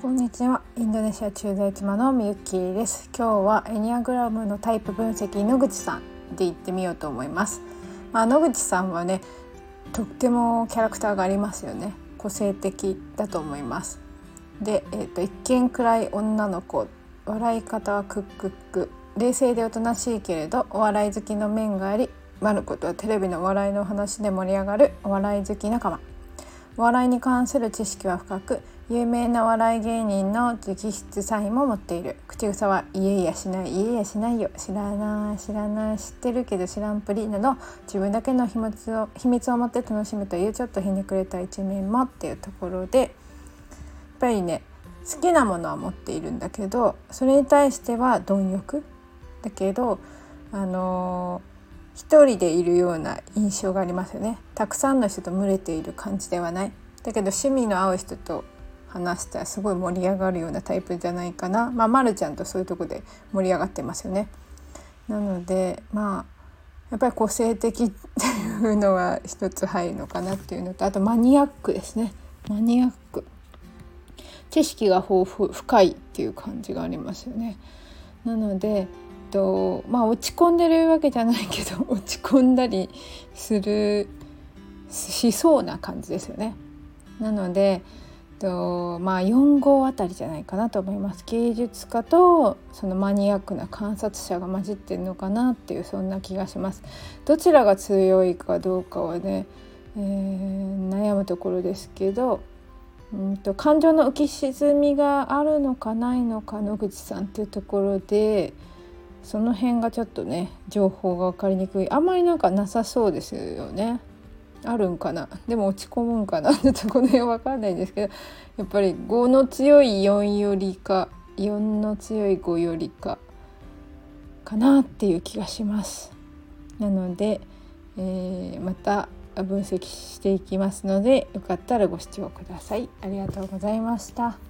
こんにちは。インドネシア駐在妻のみゆきです。今日はエニアグラムのタイプ分析野口さんで行ってみようと思います。まあ、野口さんはねとってもキャラクターがありますよね。個性的だと思います。で、えーと、一見暗い女の子。笑い方はクックック。冷静でおとなしいけれどお笑い好きの面がありマルコとはテレビの笑いの話で盛り上がるお笑い好き仲間。お笑いに関する知識は深く有名な笑い芸人の直筆サインも持っている。口癖は「いえいやしないいえいやしないよ。知らない知らない知ってるけど知らんぷり」など自分だけの秘密を秘密を持って楽しむというちょっとひねくれた一面もっていうところでやっぱりね好きなものは持っているんだけどそれに対しては貪欲？だけどあのー、一人でいるような印象がありますよね。たくさんの人と群れている感じではない。だけど趣味の合う人と話したらすごい盛り上がるようなタイプじゃないかなまあ、ま、るちゃんとそういうとこで盛り上がってますよね。なのでまあやっぱり個性的っていうのは一つ入るのかなっていうのとあとマニアックですねマニアック知識が豊富深いっていう感じがありますよね。なのでとまあ落ち込んでるわけじゃないけど 落ち込んだりするしそうな感じですよね。なのでとまあ4号あたりじゃないかなと思います。芸術家とそのマニアックな観察者が混じってるのかなっていうそんな気がします。どちらが強いかどうかはね、えー、悩むところですけどうんと感情の浮き沈みがあるのかないのか野口さんっていうところでその辺がちょっとね情報が分かりにくい。あんまりなんかなさそうですよね。あるんかな？でも落ち込むんかな？ちょっとこの辺わかんないんですけどやっぱり5の強い4よりか4の強い5よりかかなっていう気がします。なので、えー、また分析していきますのでよかったらご視聴ください。ありがとうございました。